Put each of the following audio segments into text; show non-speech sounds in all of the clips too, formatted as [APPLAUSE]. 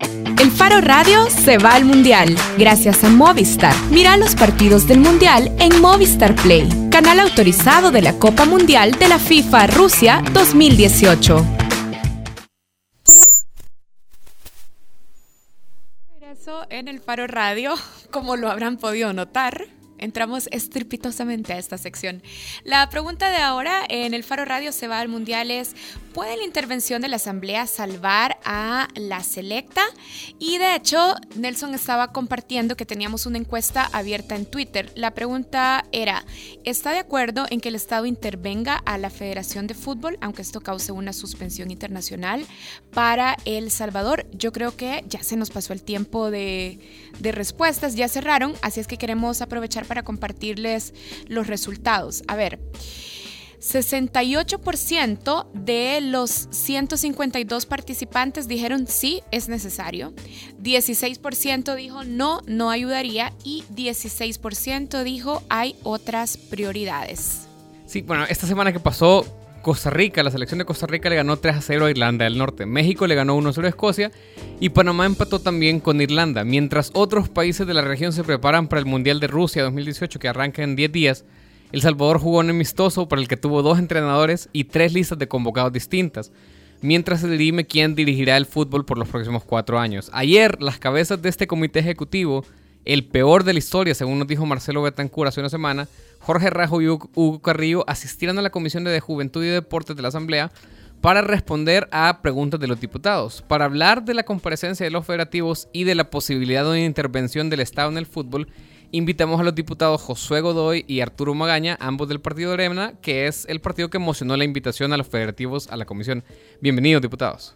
El Faro Radio se va al Mundial gracias a Movistar. Mira los partidos del Mundial en Movistar Play, canal autorizado de la Copa Mundial de la FIFA Rusia 2018. Regreso en el Faro Radio, como lo habrán podido notar. Entramos estrepitosamente a esta sección. La pregunta de ahora en el Faro Radio se va al Mundial es, ¿puede la intervención de la Asamblea salvar a la selecta? Y de hecho, Nelson estaba compartiendo que teníamos una encuesta abierta en Twitter. La pregunta era, ¿está de acuerdo en que el Estado intervenga a la Federación de Fútbol, aunque esto cause una suspensión internacional para El Salvador? Yo creo que ya se nos pasó el tiempo de, de respuestas, ya cerraron, así es que queremos aprovechar para compartirles los resultados. A ver. 68% de los 152 participantes dijeron sí, es necesario. 16% dijo no, no ayudaría. Y 16% dijo hay otras prioridades. Sí, bueno, esta semana que pasó, Costa Rica, la selección de Costa Rica le ganó 3 a 0 a Irlanda del Norte. México le ganó 1 a 0 a Escocia. Y Panamá empató también con Irlanda. Mientras otros países de la región se preparan para el Mundial de Rusia 2018 que arranca en 10 días, El Salvador jugó un amistoso para el que tuvo dos entrenadores y tres listas de convocados distintas. Mientras se dirime quién dirigirá el fútbol por los próximos cuatro años. Ayer, las cabezas de este comité ejecutivo, el peor de la historia, según nos dijo Marcelo Betancur hace una semana, Jorge Rajo y Hugo Carrillo asistieron a la Comisión de Juventud y Deportes de la Asamblea para responder a preguntas de los diputados, para hablar de la comparecencia de los federativos y de la posibilidad de una intervención del Estado en el fútbol. Invitamos a los diputados Josué Godoy y Arturo Magaña, ambos del partido de Arena, que es el partido que emocionó la invitación a los federativos a la comisión. Bienvenidos, diputados.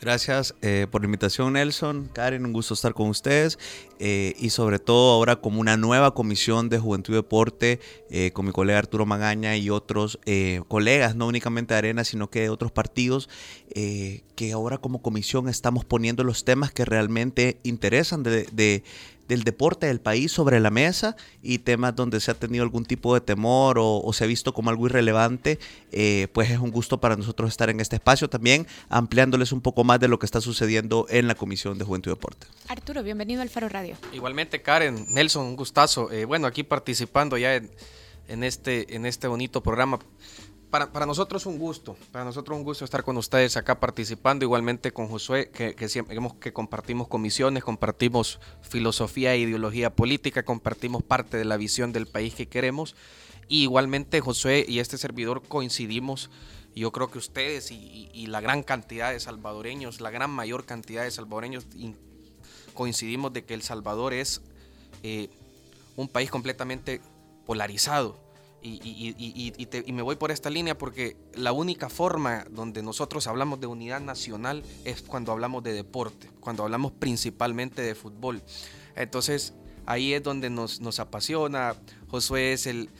Gracias eh, por la invitación, Nelson. Karen, un gusto estar con ustedes. Eh, y sobre todo ahora como una nueva comisión de Juventud y Deporte, eh, con mi colega Arturo Magaña y otros colegas, no únicamente de Arena, sino que de otros partidos, que ahora como comisión estamos poniendo los temas que realmente interesan de, del deporte del país sobre la mesa y temas donde se ha tenido algún tipo de temor o, se ha visto como algo irrelevante, eh, pues es un gusto para nosotros estar en este espacio también, ampliándoles un poco más de lo que está sucediendo en la Comisión de Juventud y Deporte. Arturo, bienvenido al Faro Radio. Igualmente, Karen, Nelson, un gustazo. Eh, bueno, aquí participando ya en, este, en este bonito programa para, para, nosotros un gusto, para nosotros un gusto estar con ustedes acá participando, igualmente con Josué, que, que, siempre, que compartimos comisiones, compartimos filosofía e ideología política, compartimos parte de la visión del país que queremos. Y igualmente Josué y este servidor coincidimos, yo creo que ustedes y, la gran cantidad de salvadoreños, la gran mayor cantidad de salvadoreños, coincidimos de que El Salvador es eh, un país completamente polarizado y, me voy por esta línea porque la única forma donde nosotros hablamos de unidad nacional es cuando hablamos de deporte, cuando hablamos principalmente de fútbol. Entonces ahí es donde nos, nos apasiona. Josué es el,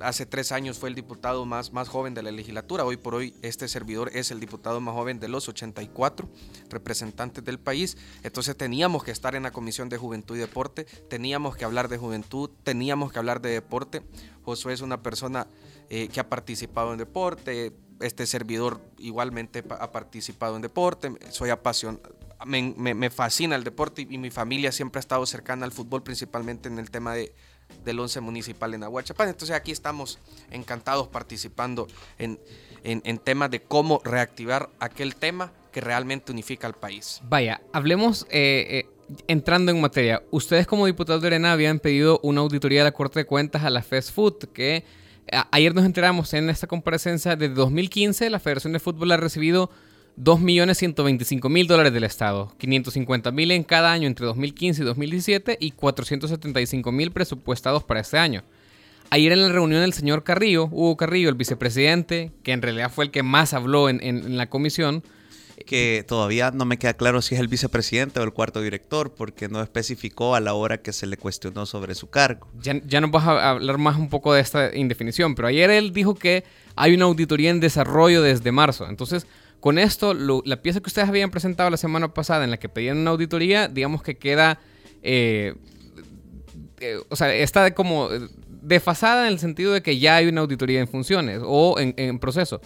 hace tres años fue el diputado más, más joven de la legislatura. Hoy por hoy este servidor es el diputado más joven de los 84 representantes del país. Entonces teníamos que estar en la Comisión de Juventud y Deporte, teníamos que hablar de juventud, teníamos que hablar de deporte. Josué es una persona eh, que ha participado en deporte, este servidor igualmente ha participado en deporte, soy apasionado. Me fascina el deporte y mi familia siempre ha estado cercana al fútbol, principalmente en el tema de, del 11 municipal en Aguachapán. Entonces aquí estamos encantados participando en, en, temas de cómo reactivar aquel tema que realmente unifica al país. Vaya, hablemos eh, eh, entrando en materia. Ustedes como diputados de Arena habían pedido una auditoría de la Corte de Cuentas a la Fast Food que... Ayer nos enteramos en esta comparecencia de 2015 la Federación de Fútbol ha recibido 2.125.000 dólares del Estado, 550.000 en cada año entre 2015 y 2017 y 475.000 presupuestados para este año. Ayer en la reunión del señor Carrillo, Hugo Carrillo, el vicepresidente, que en realidad fue el que más habló en, la comisión, que todavía no me queda claro si es el vicepresidente o el cuarto director, porque no especificó a la hora que se le cuestionó sobre su cargo. Ya, ya nos vas a hablar más un poco de esta indefinición, pero ayer él dijo que hay una auditoría en desarrollo desde marzo. Entonces, con esto, la pieza que ustedes habían presentado la semana pasada en la que pedían una auditoría, digamos que queda, eh, eh, o sea, está como desfasada en el sentido de que ya hay una auditoría en funciones o en, proceso.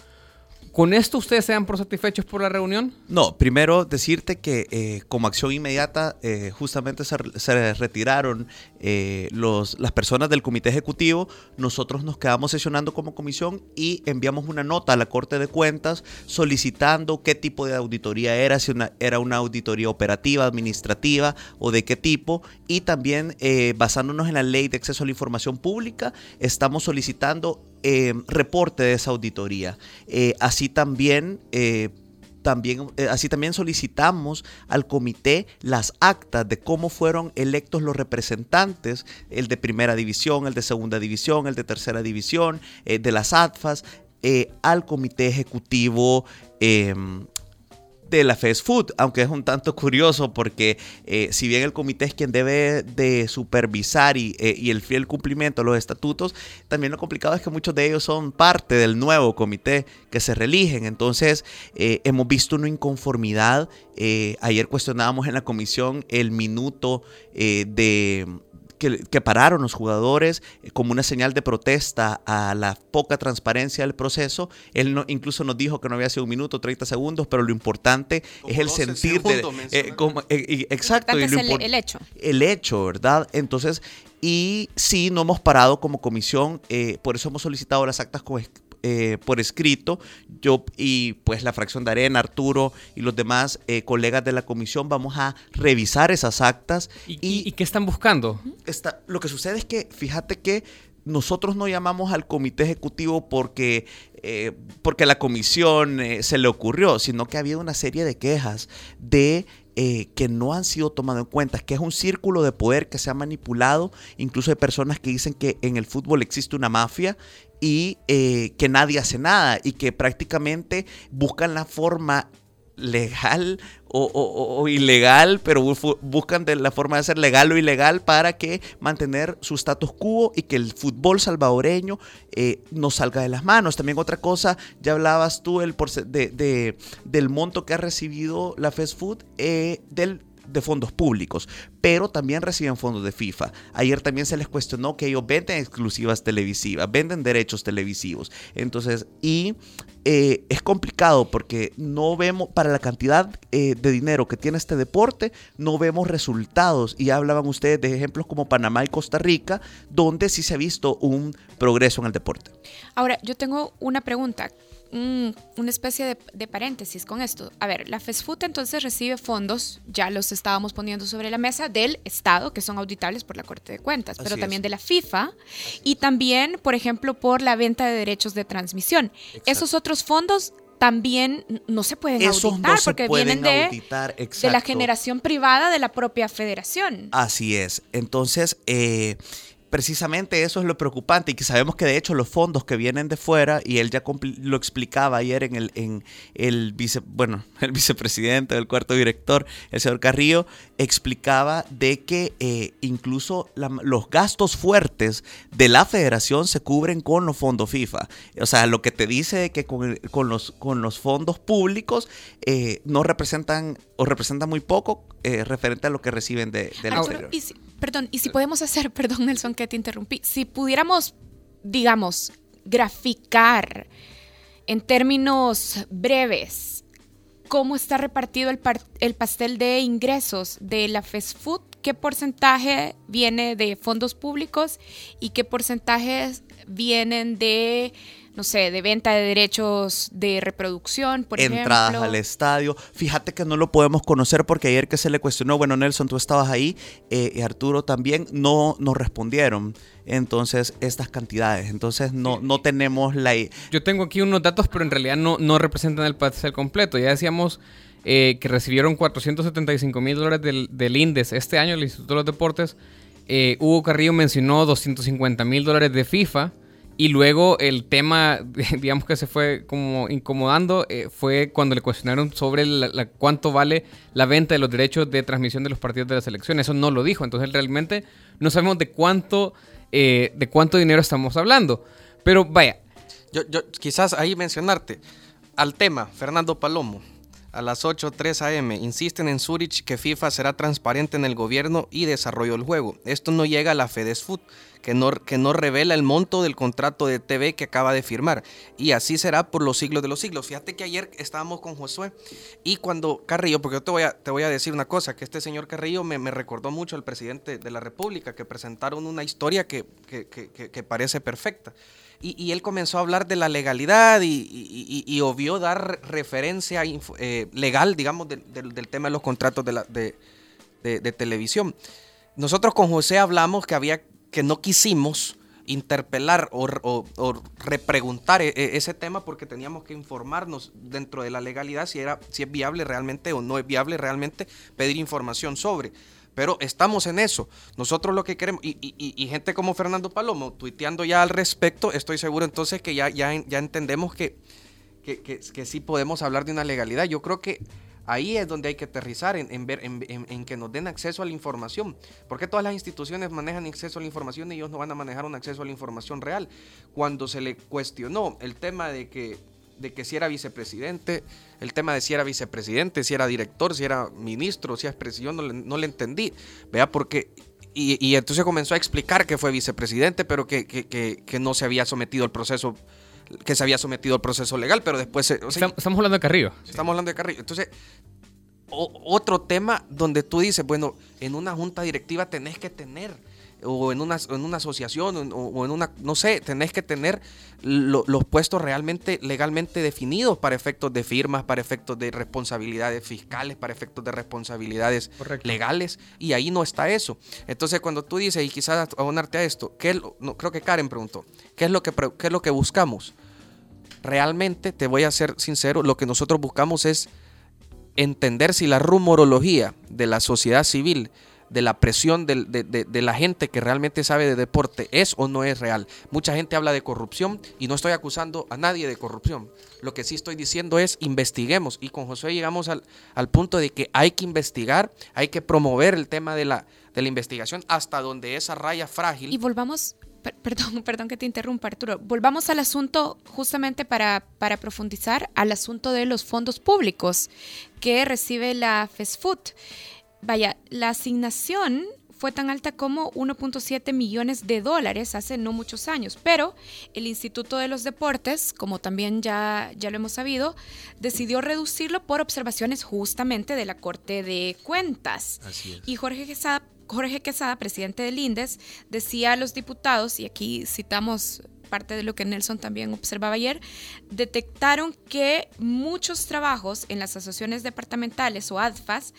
¿Con esto ustedes se dan por satisfechos por la reunión? No, primero decirte que eh, como acción inmediata eh, justamente se, retiraron eh, las personas del comité ejecutivo, nosotros nos quedamos sesionando como comisión y enviamos una nota a la Corte de Cuentas solicitando qué tipo de auditoría era, si era una auditoría operativa, administrativa o de qué tipo, y también basándonos en la ley de acceso a la información pública, estamos solicitando eh, reporte de esa auditoría. Eh, así también... Eh, también, así también solicitamos al comité las actas de cómo fueron electos los representantes, el de primera división, el de segunda división, el de tercera división, de las ADFAS, al comité ejecutivo de la fast food, aunque es un tanto curioso porque eh, si bien el comité es quien debe de supervisar y, eh, y, el fiel cumplimiento de los estatutos, también lo complicado es que muchos de ellos son parte del nuevo comité que se religen. Entonces eh, hemos visto una inconformidad. ayer cuestionábamos en la comisión el minuto de que, pararon los jugadores eh, como una señal de protesta a la poca transparencia del proceso. Él no, incluso nos dijo que no había sido un minuto, 30 segundos, pero lo importante es el sentir de... Eh, eh, exacto. es el, hecho. El hecho, ¿verdad? Entonces, y sí, no hemos parado como comisión, por eso hemos solicitado las actas con eh, por escrito. Yo y pues la fracción de Arena, Arturo y los demás eh, colegas de la comisión vamos a revisar esas actas. ¿Y, qué están buscando? Está, lo que sucede es que fíjate que nosotros no llamamos al comité ejecutivo porque, eh, porque la comisión se le ocurrió, sino que había una serie de quejas de que no han sido tomadas en cuenta, que es un círculo de poder que se ha manipulado, incluso hay personas que dicen que en el fútbol existe una mafia y eh, que nadie hace nada y que prácticamente buscan la forma legal o, ilegal, pero buscan de la forma de ser legal o ilegal para que mantener su status quo y que el fútbol salvadoreño eh, no salga de las manos. También otra cosa, ya hablabas tú el de, del monto que ha recibido la fast food eh, del de fondos públicos, pero también reciben fondos de FIFA. Ayer también se les cuestionó que ellos venden exclusivas televisivas, venden derechos televisivos. Entonces, y eh, es complicado porque no vemos, para la cantidad eh, de dinero que tiene este deporte, no vemos resultados. Y hablaban ustedes de ejemplos como Panamá y Costa Rica, donde sí se ha visto un progreso en el deporte. Ahora, yo tengo una pregunta una especie de, paréntesis con esto. A ver, la food entonces recibe fondos, ya los estábamos poniendo sobre la mesa, del Estado, que son auditables por la Corte de Cuentas, pero también de la FIFA y también, por ejemplo, por la venta de derechos de transmisión. Esos otros fondos también no se pueden auditar porque vienen de, de, la generación privada de la propia federación. Así es. Entonces, eh, precisamente eso es lo preocupante y que sabemos que de hecho los fondos que vienen de fuera y él ya lo explicaba ayer en el en el vice bueno [LAUGHS] el vicepresidente del cuarto director el señor Carrillo explicaba de que eh, incluso los gastos fuertes de la federación se cubren con los fondos FIFA. O sea lo que te dice que con, los con los fondos públicos eh, no representan o representan muy poco eh, referente a lo que reciben de, del exterior. perdón, y si podemos hacer, [LAUGHS] perdón Nelson que te interrumpí, si pudiéramos, digamos, graficar en términos breves cómo está repartido el, el pastel de ingresos de la fast food, qué porcentaje viene de fondos públicos y qué porcentajes vienen de no sé, de venta de derechos de reproducción, por Entradas al estadio. Fíjate que no lo podemos conocer porque ayer que se le cuestionó, bueno, Nelson, tú estabas ahí eh, y Arturo también, no nos respondieron. Entonces, estas cantidades. Entonces, no, no tenemos la... Yo tengo aquí unos datos, pero en realidad no, no representan el pastel completo. Ya decíamos eh, que recibieron 475 mil dólares del, del INDES este año, el Instituto de los Deportes. Eh, Hugo Carrillo mencionó 250 mil dólares de FIFA. Y luego el tema, [LAUGHS] digamos que se fue como incomodando, eh, fue cuando le cuestionaron sobre la, cuánto vale la venta de los derechos de transmisión de los partidos de la selección. Eso no lo dijo. Entonces realmente no sabemos de cuánto, eh, de cuánto dinero estamos hablando. Pero vaya. Yo, yo quizás ahí mencionarte al tema, Fernando Palomo. A las 8.03 am, insisten en Zurich que FIFA será transparente en el gobierno y desarrollo del juego. Esto no llega a la Fedesfoot, que no, que no revela el monto del contrato de TV que acaba de firmar. Y así será por los siglos de los siglos. Fíjate que ayer estábamos con Josué y cuando Carrillo, porque yo te voy a, te voy a decir una cosa, que este señor Carrillo me, me recordó mucho al presidente de la República, que presentaron una historia que, que, que, que parece perfecta. Y, él comenzó a hablar de la legalidad y, y, obvió dar referencia eh, legal, digamos, del tema de los contratos de, televisión. Nosotros con José hablamos que había que no quisimos interpelar o, o, repreguntar e, e, ese tema porque teníamos que informarnos dentro de la legalidad si era si es viable realmente o no es viable realmente pedir información sobre. Pero estamos en eso. Nosotros lo que queremos, y, gente como Fernando Palomo tuiteando ya al respecto, estoy seguro entonces que ya, ya, ya entendemos que, que, que, sí podemos hablar de una legalidad. Yo creo que ahí es donde hay que aterrizar en, ver, en, que nos den acceso a la información. Porque todas las instituciones manejan acceso a la información y ellos no van a manejar un acceso a la información real. Cuando se le cuestionó el tema de que de que si era vicepresidente, el tema de si era vicepresidente, si era director, si era ministro, si era presidente, yo no le, entendí. Vea, porque. Y, y, entonces comenzó a explicar que fue vicepresidente, pero que, que, que, no se había sometido al proceso que se había sometido al proceso legal, pero después... estamos hablando de Carrillo. Estamos hablando de Carrillo. Entonces, otro tema donde tú dices, bueno, en una junta directiva tenés que tener o en una, en una asociación o, en una, no sé, tenés que tener los puestos realmente legalmente definidos para efectos de firmas, para efectos de responsabilidades fiscales, para efectos de responsabilidades legales, y ahí no está eso. Entonces cuando tú dices, y quizás abonarte a esto, ¿qué no, creo que Karen preguntó, ¿qué es, lo que, ¿qué es lo que buscamos? Realmente, te voy a ser sincero, lo que nosotros buscamos es entender si la rumorología de la sociedad civil de la presión de, de, la gente que realmente sabe de deporte es o no es real. Mucha gente habla de corrupción y no estoy acusando a nadie de corrupción. Lo que sí estoy diciendo es investiguemos y con José llegamos al, al punto de que hay que investigar, hay que promover el tema de la, de la investigación hasta donde esa raya frágil. Y volvamos [LAUGHS] perdón, perdón que te interrumpa, Arturo. Volvamos al asunto justamente para, para, profundizar al asunto de los fondos públicos que recibe la FESFUT vaya, la asignación fue tan alta como 1.7 millones de dólares hace no muchos años, pero el Instituto de los Deportes, como también ya, ya lo hemos sabido, decidió reducirlo por observaciones justamente de la Corte de Cuentas. Y Jorge Quesada, Jorge Quesada, presidente del INDES, decía a los diputados, y aquí citamos parte de lo que Nelson también observaba ayer, detectaron que muchos trabajos en las asociaciones departamentales o ADFAS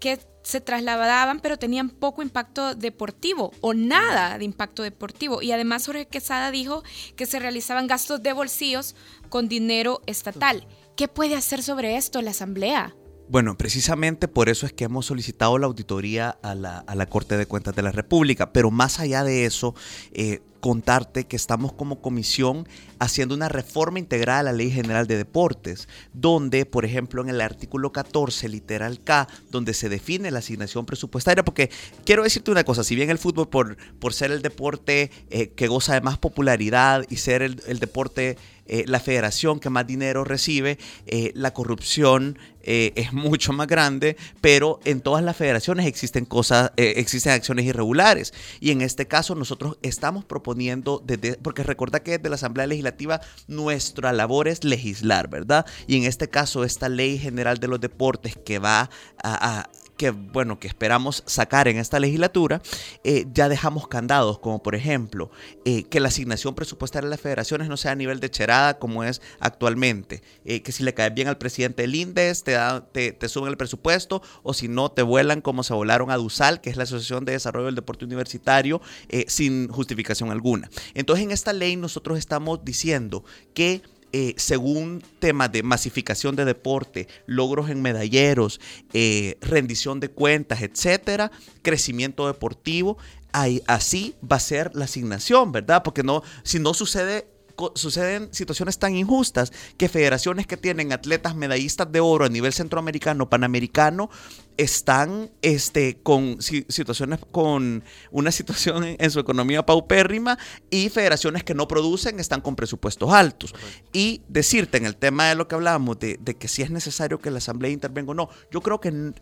que se trasladaban pero tenían poco impacto deportivo o nada de impacto deportivo. Y además Jorge Quesada dijo que se realizaban gastos de bolsillos con dinero estatal. ¿Qué puede hacer sobre esto la Asamblea? Bueno, precisamente por eso es que hemos solicitado la auditoría a la, Corte de Cuentas de la República, pero más allá de eso, eh, contarte que estamos como comisión haciendo una reforma integral a la Ley General de Deportes, donde, por ejemplo, en el artículo 14, literal K, donde se define la asignación presupuestaria, porque quiero decirte una cosa, si bien el fútbol por, por ser el deporte eh, que goza de más popularidad y ser el, deporte eh, la federación que más dinero recibe, eh, la corrupción es [LAUGHS] mucho más grande, pero en todas las federaciones existen cosas, existen acciones irregulares. Y en este caso nosotros estamos proponiendo, desde, porque recuerda que desde la Asamblea Legislativa nuestra labor es legislar, ¿verdad? Y en este caso, esta ley general de los deportes que va a, que bueno que esperamos sacar en esta legislatura eh, ya dejamos candados como por ejemplo eh, que la asignación presupuestaria de las federaciones no sea a nivel de cherada como es actualmente. Eh, que si le cae bien al presidente del INDES te, te, te, suben el presupuesto o si no te vuelan como se volaron a DUSAL que es la Asociación de Desarrollo del Deporte Universitario sin justificación alguna. Entonces en esta ley nosotros estamos diciendo que eh, según temas de masificación de deporte, logros en medalleros, eh, rendición de cuentas, etcétera, crecimiento deportivo, ahí, así va a ser la asignación, ¿verdad? Porque no, si no sucede suceden situaciones tan injustas que federaciones que tienen atletas medallistas de oro a nivel centroamericano, panamericano, están este, con situaciones, con una situación en, su economía paupérrima y federaciones que no producen están con presupuestos altos. Y decirte en el tema de lo que hablábamos, de, de, que si es necesario que la Asamblea intervenga o no, yo creo que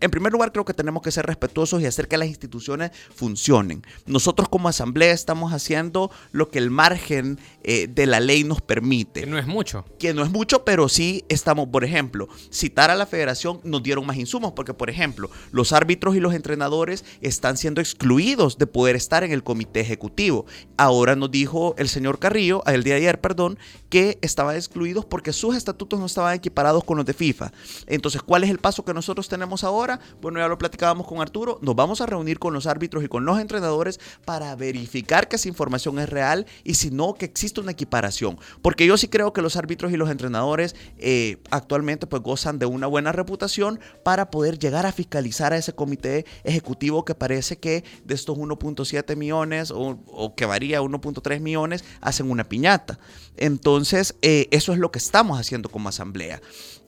en primer lugar, creo que tenemos que ser respetuosos y hacer que las instituciones funcionen. Nosotros como asamblea estamos haciendo lo que el margen eh, de la ley nos permite. Que no es mucho. Que no es mucho, pero sí estamos, por ejemplo, citar a la federación nos dieron más insumos, porque por ejemplo, los árbitros y los entrenadores están siendo excluidos de poder estar en el comité ejecutivo. Ahora nos dijo el señor Carrillo, el día de ayer, perdón, que estaban excluidos porque sus estatutos no estaban equiparados con los de FIFA. Entonces, ¿cuál es el paso que nosotros tenemos ahora? Ahora, bueno, ya lo platicábamos con Arturo, nos vamos a reunir con los árbitros y con los entrenadores para verificar que esa información es real y si no, que existe una equiparación. Porque yo sí creo que los árbitros y los entrenadores eh, actualmente pues gozan de una buena reputación para poder llegar a fiscalizar a ese comité ejecutivo que parece que de estos 1.7 millones o, que varía 1.3 millones hacen una piñata. Entonces, eh, eso es lo que estamos haciendo como asamblea.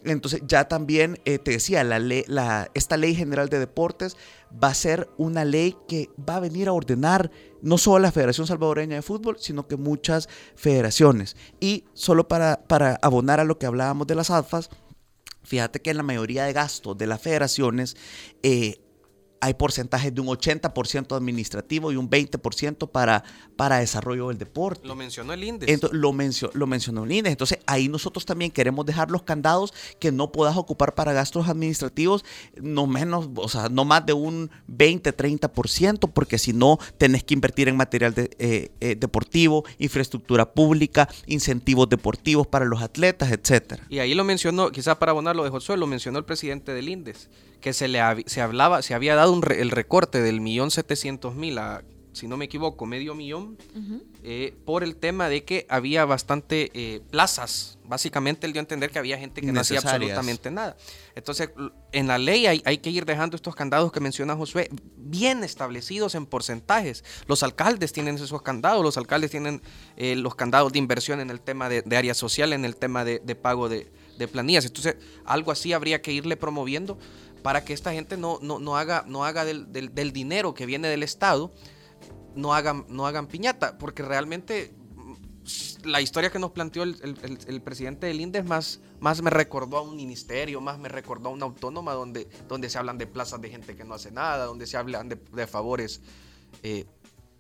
Entonces ya también eh, te decía, la esta ley general de deportes va a ser una ley que va a venir a ordenar no solo la Federación Salvadoreña de Fútbol, sino que muchas federaciones. Y solo para, para abonar a lo que hablábamos de las AFAS, fíjate que en la mayoría de gastos de las federaciones eh, hay porcentajes de un 80% administrativo y un 20% para, para desarrollo del deporte. Lo mencionó el INDES. Entonces, lo, lo mencionó el INDES. Entonces, ahí nosotros también queremos dejar los candados que no puedas ocupar para gastos administrativos, no menos, o sea, no más de un 20, 30%, porque si no, tenés que invertir en material eh, eh, deportivo, infraestructura pública, incentivos deportivos para los atletas, etcétera. Y ahí lo mencionó, quizás para abonar lo de Josué, lo mencionó el presidente del INDES que se le se hablaba, se había dado el recorte del millón setecientos mil a, si no me equivoco, medio millón, eh, por el tema de que había bastante eh, plazas. Básicamente él dio a entender que había gente que no hacía absolutamente nada. Entonces, en la ley hay, hay, que ir dejando estos candados que menciona Josué bien establecidos en porcentajes. Los alcaldes tienen esos candados, los alcaldes tienen eh, los candados de inversión en el tema de, área social, en el tema de, pago de, de planillas. Entonces, algo así habría que irle promoviendo para que esta gente no, no, haga, no haga del, dinero que viene del Estado, no hagan, no hagan piñata, porque realmente mm, la historia que nos planteó el, presidente del INDES más, más me recordó a un ministerio, más me recordó a una autónoma donde, donde se hablan de plazas de gente que no hace nada, donde se hablan de, favores, eh,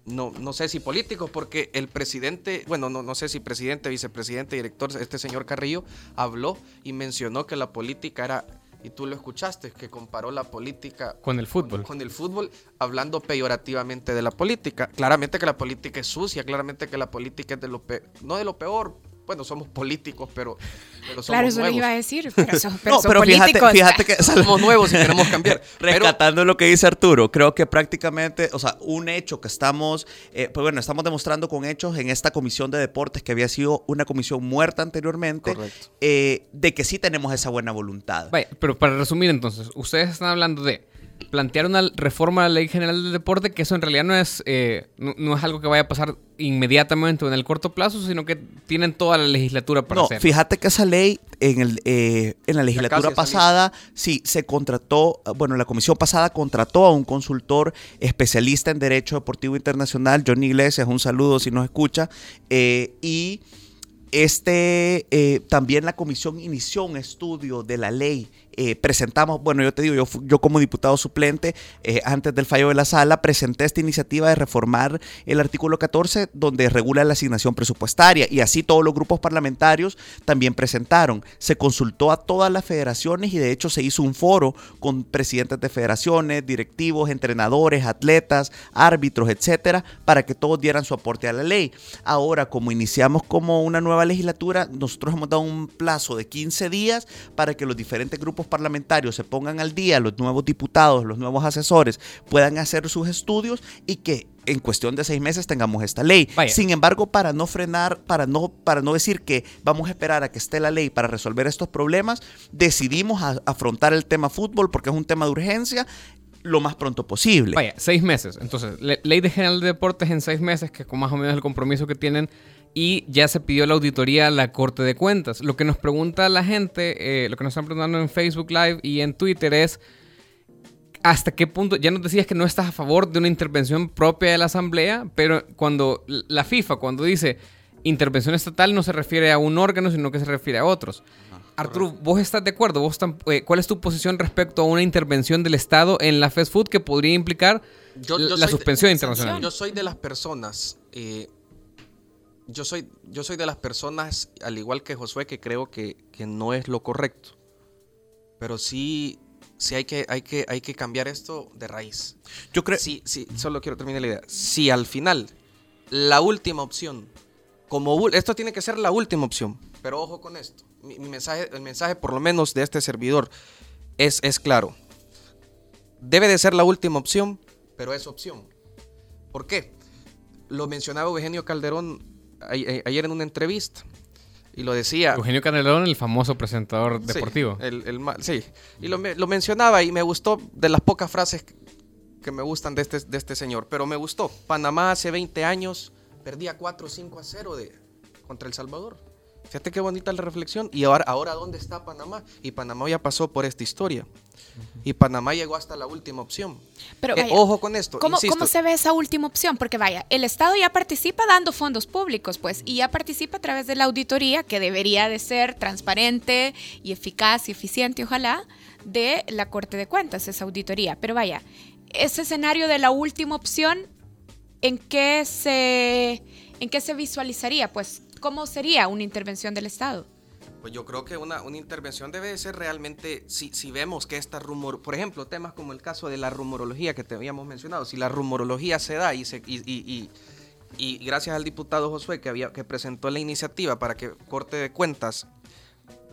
no, no sé si políticos, porque el presidente, bueno, no, no sé si presidente, vicepresidente, director, este señor Carrillo, habló y mencionó que la política era y tú lo escuchaste, que comparó la política con el fútbol. Con, el fútbol, hablando peyorativamente de la política. Claramente que la política es sucia, claramente que la política es de lo peor, no de lo peor, bueno, somos políticos, pero, pero somos Claro, eso lo iba a decir, [LAUGHS] pero, son, pero no, pero Fíjate, fíjate que [LAUGHS] somos nuevos y queremos cambiar. [LAUGHS] Rescatando lo que dice Arturo, creo que prácticamente, o sea, un hecho que estamos, eh, pues bueno, estamos demostrando con hechos en esta comisión de deportes que había sido una comisión muerta anteriormente, eh, de que sí tenemos esa buena voluntad. Vaya, pero para resumir entonces, ustedes están hablando de plantear una reforma a la Ley General del Deporte, que eso en realidad no es, eh, no, es algo que vaya a pasar inmediatamente o en el corto plazo, sino que tienen toda la legislatura para no, hacerlo. Fíjate que esa ley en, el, eh, en la legislatura pasada, sí, se contrató, bueno, la comisión pasada contrató a un consultor especialista en Derecho Deportivo Internacional, Johnny Iglesias, un saludo si nos escucha, eh, y este, también la comisión inició un estudio de la ley eh, presentamos, bueno, yo te digo, yo, yo como diputado suplente, eh, antes del fallo de la sala, presenté esta iniciativa de reformar el artículo 14 donde regula la asignación presupuestaria y así todos los grupos parlamentarios también presentaron. Se consultó a todas las federaciones y de hecho se hizo un foro con presidentes de federaciones, directivos, entrenadores, atletas, árbitros, etcétera, para que todos dieran su aporte a la ley. Ahora, como iniciamos como una nueva legislatura, nosotros hemos dado un plazo de 15 días para que los diferentes grupos parlamentarios se pongan al día, los nuevos diputados, los nuevos asesores puedan hacer sus estudios y que en cuestión de seis meses tengamos esta ley. Sin embargo, para no frenar, para no, para no decir que vamos a esperar a que esté la ley para resolver estos problemas, decidimos afrontar el tema fútbol porque es un tema de urgencia lo más pronto posible. Vaya, seis meses. Entonces, ley de general de deportes en seis meses, que es más o menos el compromiso que tienen y ya se pidió la auditoría a la Corte de Cuentas. Lo que nos pregunta la gente, eh, lo que nos están preguntando en Facebook Live y en Twitter es, ¿hasta qué punto? Ya nos decías que no estás a favor de una intervención propia de la Asamblea, pero cuando la FIFA, cuando dice intervención estatal, no se refiere a un órgano, sino que se refiere a otros. Arturo, ¿vos estás de acuerdo? ¿Vos eh, ¿Cuál es tu posición respecto a una intervención del Estado en la fast food que podría implicar la suspensión internacional? Yo soy de las personas, eh, yo, soy, yo soy de las personas, al igual que Josué, que creo que, no es lo correcto. Pero sí, sí hay, que, hay, que, hay que cambiar esto de raíz. Yo creo... Sí, sí, solo quiero terminar la idea. Si al final la última opción, como esto tiene que ser la última opción, pero ojo con esto mi, mensaje, el mensaje por lo menos de este servidor es, es claro. Debe de ser la última opción, pero es opción. ¿Por qué? Lo mencionaba Eugenio Calderón ayer en una entrevista y lo decía. Eugenio Calderón, el famoso presentador deportivo. Sí, el, sí. y lo, lo, mencionaba y me gustó de las pocas frases que me gustan de este, de este señor, pero me gustó. Panamá hace 20 años perdía 4 5 a 0 de, contra El Salvador. Fíjate qué bonita la reflexión. Y ahora, ahora ¿dónde está Panamá? Y Panamá ya pasó por esta historia. Y Panamá llegó hasta la última opción. Pero eh, ojo con esto. ¿cómo, ¿Cómo se ve esa última opción? Porque vaya, el Estado ya participa dando fondos públicos, pues, y ya participa a través de la auditoría, que debería de ser transparente y eficaz y eficiente, ojalá, de la Corte de Cuentas, esa auditoría. Pero vaya, ese escenario de la última opción, ¿en qué se, en qué se visualizaría? Pues ¿cómo sería una intervención del Estado? Pues yo creo que una, una intervención debe ser realmente, si, si vemos que esta rumor, por ejemplo, temas como el caso de la rumorología que te habíamos mencionado, si la rumorología se da y, se, y, y, y, gracias al diputado Josué que, había, que presentó la iniciativa para que Corte de Cuentas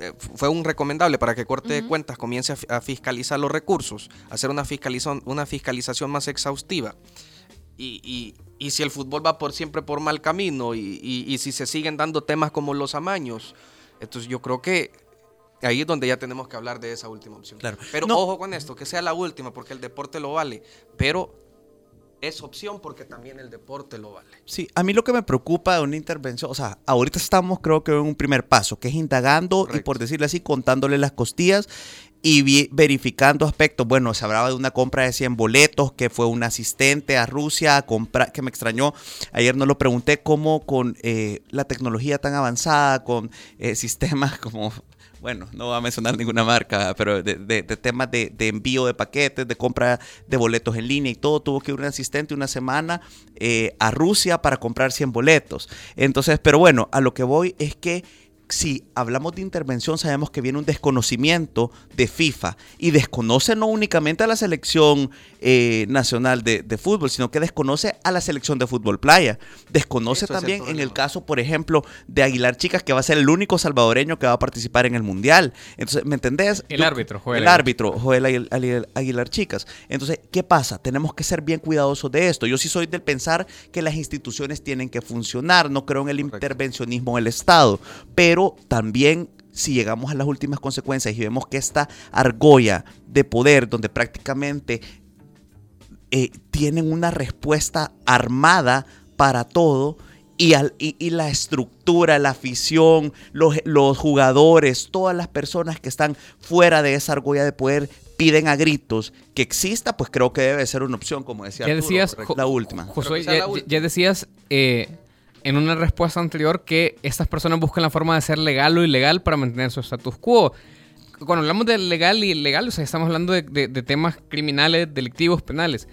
eh, fue un recomendable para que Corte de Cuentas comience a, fiscalizar los recursos, hacer una fiscalización, una fiscalización más exhaustiva y, si el fútbol va por siempre por mal camino y, si se siguen dando temas como los amaños, entonces yo creo que ahí es donde ya tenemos que hablar de esa última opción. Claro. Pero ojo con esto, que sea la última, porque el deporte lo vale, pero es opción porque también el deporte lo vale. Sí, a mí lo que me preocupa de una intervención, o sea, ahorita estamos creo que en un primer paso, que es indagando y por decirlo así, contándole las costillas y verificando aspectos. Bueno, se hablaba de una compra de 100 boletos, que fue un asistente a Rusia a comprar, que me extrañó. Ayer no lo pregunté cómo con eh, la tecnología tan avanzada, con eh, sistemas como bueno, no voy a mencionar ninguna marca, pero de, temas de, envío de paquetes, de compra de boletos en línea y todo, tuvo que ir un asistente una semana eh, a Rusia para comprar 100 boletos. Entonces, pero bueno, a lo que voy es que si hablamos de intervención, sabemos que viene un desconocimiento de FIFA y desconoce no únicamente a la selección eh, nacional de, fútbol, sino que desconoce a la selección de fútbol playa. Desconoce también en el caso, por ejemplo, de Aguilar Chicas, que va a ser el único salvadoreño que va a participar en el Mundial. Entonces, ¿me entendés? El árbitro, Joel. El árbitro, Joel Aguilar, Chicas. Entonces, ¿qué pasa? Tenemos que ser bien cuidadosos de esto. Yo sí soy del pensar que las instituciones tienen que funcionar, no creo en el intervencionismo del Estado, pero también si llegamos a las últimas consecuencias y vemos que esta argolla de poder, donde prácticamente eh, tienen una respuesta armada para todo, y, y, la estructura, la afición, los, los, jugadores, todas las personas que están fuera de esa argolla de poder piden a gritos que exista, pues creo que debe ser una opción, como decía ya decías, la última. ya, decías eh, en una respuesta anterior que estas personas buscan la forma de ser legal o ilegal para mantener su status quo. Cuando hablamos de legal y ilegal, o sea, estamos hablando de, de, temas criminales, delictivos, penales.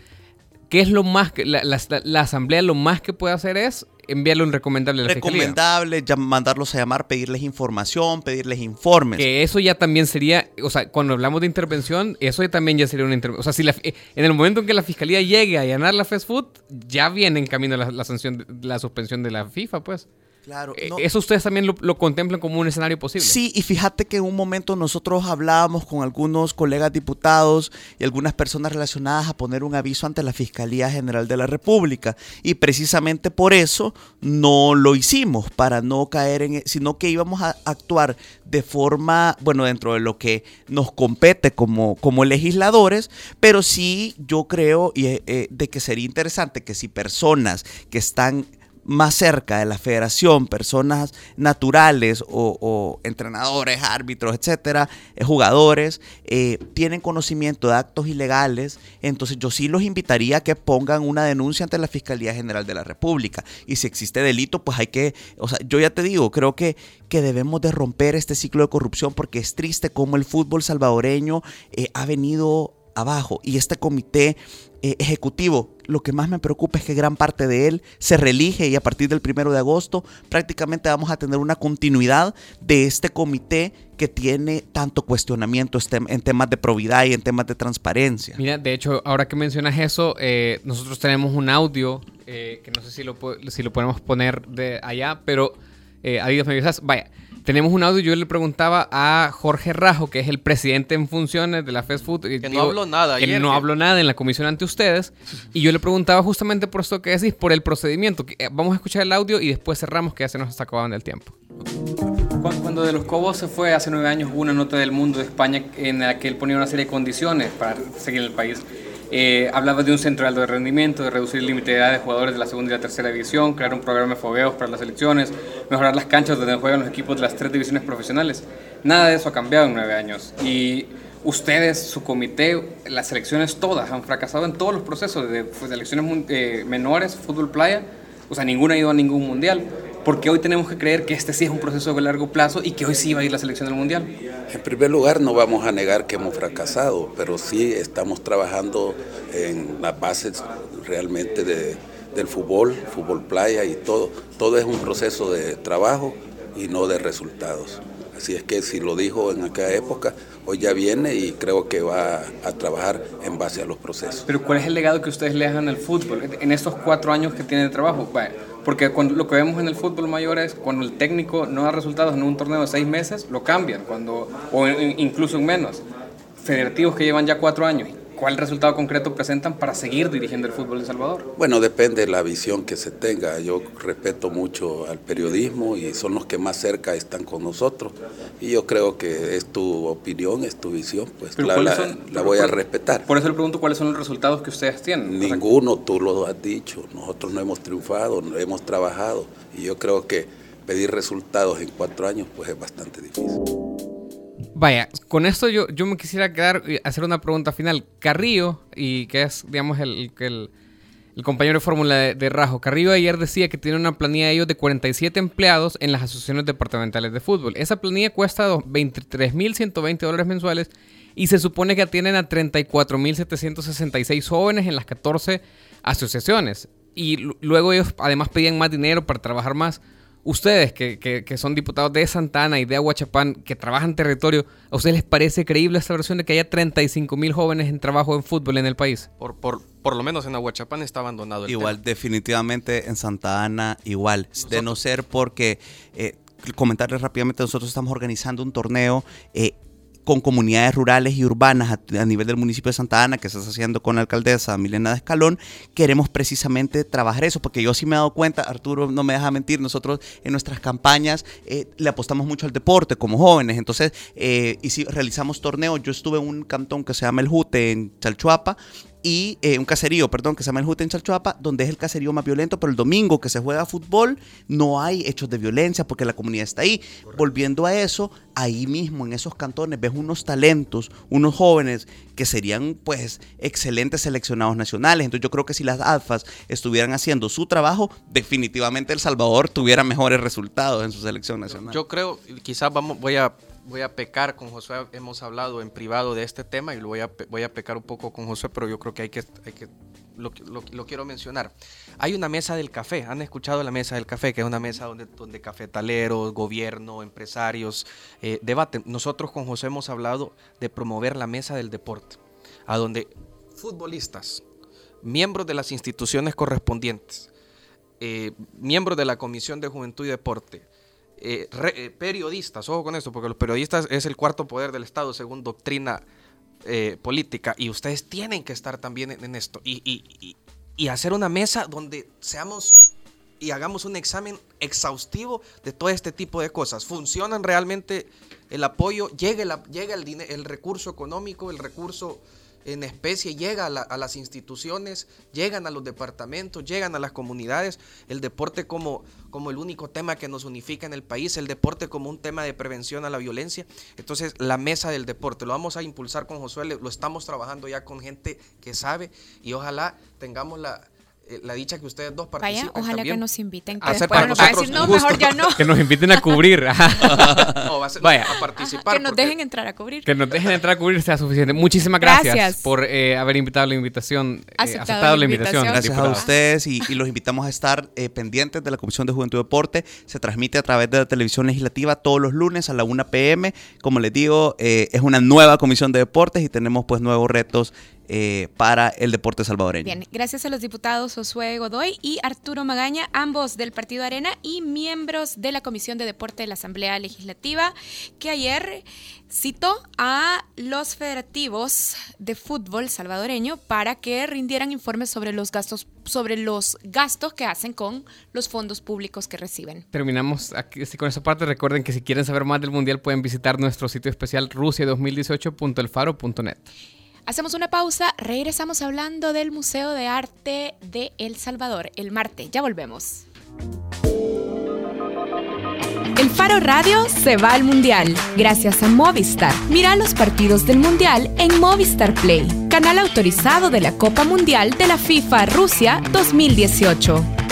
¿Qué es lo más que la, la, asamblea lo más que puede hacer es enviarle un recomendable a la Recomendable, mandarlos a llamar, pedirles información, pedirles informes. Que eso ya también sería, o sea, cuando hablamos de intervención, eso ya también ya sería una intervención. O sea, si la, en el momento en que la fiscalía llegue a allanar la fast food, ya viene en camino la, la sanción, la suspensión de la FIFA, pues. Claro. Eh, ¿Eso ustedes también lo, contemplan como un escenario posible? Sí, y fíjate que en un momento nosotros hablábamos con algunos colegas diputados y algunas personas relacionadas a poner un aviso ante la Fiscalía General de la República. Y precisamente por eso no lo hicimos, para no caer en, e, sino que íbamos a actuar de forma, bueno, dentro de lo que nos compete como, como legisladores, pero sí yo creo y, eh, de que sería interesante que si personas que están más cerca de la federación, personas naturales o, entrenadores, árbitros, etcétera, eh, jugadores, eh, tienen conocimiento de actos ilegales, entonces yo sí los invitaría a que pongan una denuncia ante la Fiscalía General de la República. Y si existe delito, pues hay que, o sea, yo ya te digo, creo que, que debemos de romper este ciclo de corrupción porque es triste cómo el fútbol salvadoreño eh, ha venido abajo y este comité eh, ejecutivo, lo que más me preocupa es que gran parte de él se reelige y a partir del primero de agosto prácticamente vamos a tener una continuidad de este comité que tiene tanto cuestionamiento en temas de probidad y en temas de transparencia. Mira, de hecho, ahora que mencionas eso, eh, nosotros tenemos un audio eh, que no sé si lo, si lo podemos poner de allá, pero eh, Adidas me avisas, vaya. Tenemos un audio, yo le preguntaba a Jorge Rajo, que es el presidente en funciones de la Fast Food. Que no habló nada. Que no habló nada en la comisión ante ustedes. Y yo le preguntaba justamente por esto que decís, por el procedimiento. Eh, vamos a escuchar el audio y después cerramos, que ya se nos está acabando el tiempo. Cuando de los Cobos se fue hace nueve años, hubo una nota del mundo de España en la que él ponía una serie de condiciones para seguir en el país. Eh, hablaba de un centro de alto rendimiento, de reducir el límite de edad de jugadores de la segunda y la tercera división, crear un programa de fogueos para las selecciones, mejorar las canchas donde juegan los equipos de las tres divisiones profesionales. Nada de eso ha cambiado en nueve años. Y ustedes, su comité, las selecciones todas han fracasado en todos los procesos de selecciones eh, menores, fútbol playa. O sea, ninguna ha ido a ningún mundial porque hoy tenemos que creer que este sí es un proceso de largo plazo y que hoy sí va a ir la selección del Mundial? En primer lugar, no vamos a negar que hemos fracasado, pero sí estamos trabajando en las bases realmente del fútbol, fútbol playa y todo. Todo es un proceso de trabajo y no de resultados. Así es que si lo dijo en aquella época, hoy ya viene y creo que va a trabajar en base a los procesos. Pero ¿cuál es el legado que ustedes le dejan al fútbol en estos cuatro años que tiene de trabajo? Porque cuando, lo que vemos en el fútbol mayor es cuando el técnico no da resultados en un torneo de seis meses, lo cambian, cuando, o incluso en menos. Federativos que llevan ya cuatro años ¿Cuál resultado concreto presentan para seguir dirigiendo el fútbol de Salvador? Bueno, depende de la visión que se tenga. Yo respeto mucho al periodismo y son los que más cerca están con nosotros. Y yo creo que es tu opinión, es tu visión, pues la, la, voy a respetar. Por eso le pregunto cuáles son los resultados que ustedes tienen. Ninguno, tú lo has dicho. Nosotros no hemos triunfado, no hemos trabajado. Y yo creo que pedir resultados en cuatro años pues es bastante difícil. Vaya, con esto yo, yo me quisiera quedar y hacer una pregunta final. Carrillo, y que es, digamos, el, el, el compañero de fórmula de, Rajo, Carrillo ayer decía que tiene una planilla de ellos de 47 empleados en las asociaciones departamentales de fútbol. Esa planilla cuesta 23.120 dólares mensuales y se supone que atienden a 34.766 jóvenes en las 14 asociaciones. Y luego ellos además pedían más dinero para trabajar más ustedes que, que, son diputados de Santana y de Aguachapán, que trabajan territorio, ¿a ustedes les parece creíble esta versión de que haya 35 mil jóvenes en trabajo en fútbol en el país? Por, por, por lo menos en Aguachapán está abandonado el Igual, definitivamente en Santa Ana, igual. de no ser porque... Eh, comentarles rápidamente, nosotros estamos organizando un torneo eh, con comunidades rurales y urbanas a, nivel del municipio de Santa Ana, que se está haciendo con la alcaldesa Milena de Escalón, queremos precisamente trabajar eso, porque yo sí me he dado cuenta, Arturo no me deja mentir, nosotros en nuestras campañas eh, le apostamos mucho al deporte como jóvenes, entonces, eh, y si realizamos torneos, yo estuve en un cantón que se llama El Jute, en Chalchuapa, y eh, un caserío, perdón, que se llama el Jute en Chalchuapa, donde es el caserío más violento, pero el domingo que se juega fútbol no hay hechos de violencia porque la comunidad está ahí. Volviendo a eso, ahí mismo en esos cantones ves unos talentos, unos jóvenes que serían pues excelentes seleccionados nacionales. Entonces yo creo que si las ADFAS estuvieran haciendo su trabajo, definitivamente El Salvador tuviera mejores resultados en su selección nacional. Yo creo, quizás vamos, voy a voy a pecar con Josué, hemos hablado en privado de este tema y lo voy a, voy a pecar un poco con Josué, pero yo creo que hay que, hay que lo, lo, quiero mencionar. Hay una mesa del café, han escuchado la mesa del café, que es una mesa donde, donde cafetaleros, gobierno, empresarios eh, debaten. Nosotros con José hemos hablado de promover la mesa del deporte, a donde futbolistas, miembros de las instituciones correspondientes, eh, miembros de la Comisión de Juventud y Deporte, eh, eh, periodistas, ojo con esto, porque los periodistas es el cuarto poder del Estado según doctrina eh, política y ustedes tienen que estar también en, esto y, hacer una mesa donde seamos y hagamos un examen exhaustivo de todo este tipo de cosas. ¿Funcionan realmente el apoyo? ¿Llega el, llega el, el recurso económico, el recurso en especie llega a, las instituciones, llegan a los departamentos, llegan a las comunidades. El deporte como, como el único tema que nos unifica en el país, el deporte como un tema de prevención a la violencia. Entonces, la mesa del deporte, lo vamos a impulsar con Josué, lo estamos trabajando ya con gente que sabe y ojalá tengamos la la dicha que ustedes dos participen Vaya, ojalá que nos inviten. Que a para nosotros no, mejor ya no. [LAUGHS] Que nos inviten a cubrir. Vaya. a participar. Que nos dejen entrar a cubrir. Que nos dejen entrar a cubrir sea suficiente. Muchísimas gracias, por eh, haber invitado la invitación. Eh, aceptado, la invitación. Gracias a ustedes y, los invitamos a estar pendientes de la Comisión de Juventud y Deporte. Se transmite a través de la televisión legislativa todos los lunes a la 1 pm. Como les digo, es una nueva Comisión de Deportes y tenemos pues nuevos retos eh, para el deporte salvadoreño. Bien, gracias a los diputados Josué Godoy y Arturo Magaña, ambos del Partido Arena y miembros de la Comisión de Deporte de la Asamblea Legislativa, que ayer citó a los federativos de fútbol salvadoreño para que rindieran informes sobre los gastos sobre los gastos que hacen con los fondos públicos que reciben. Terminamos aquí con esa parte. Recuerden que si quieren saber más del Mundial pueden visitar nuestro sitio especial rusia2018.elfaro.net. Hacemos una pausa, regresamos hablando del Museo de Arte de El Salvador el martes. Ya volvemos. El Faro Radio se va al Mundial gracias a Movistar. Mira los partidos del Mundial en Movistar Play, canal autorizado de la Copa Mundial de la FIFA Rusia 2018.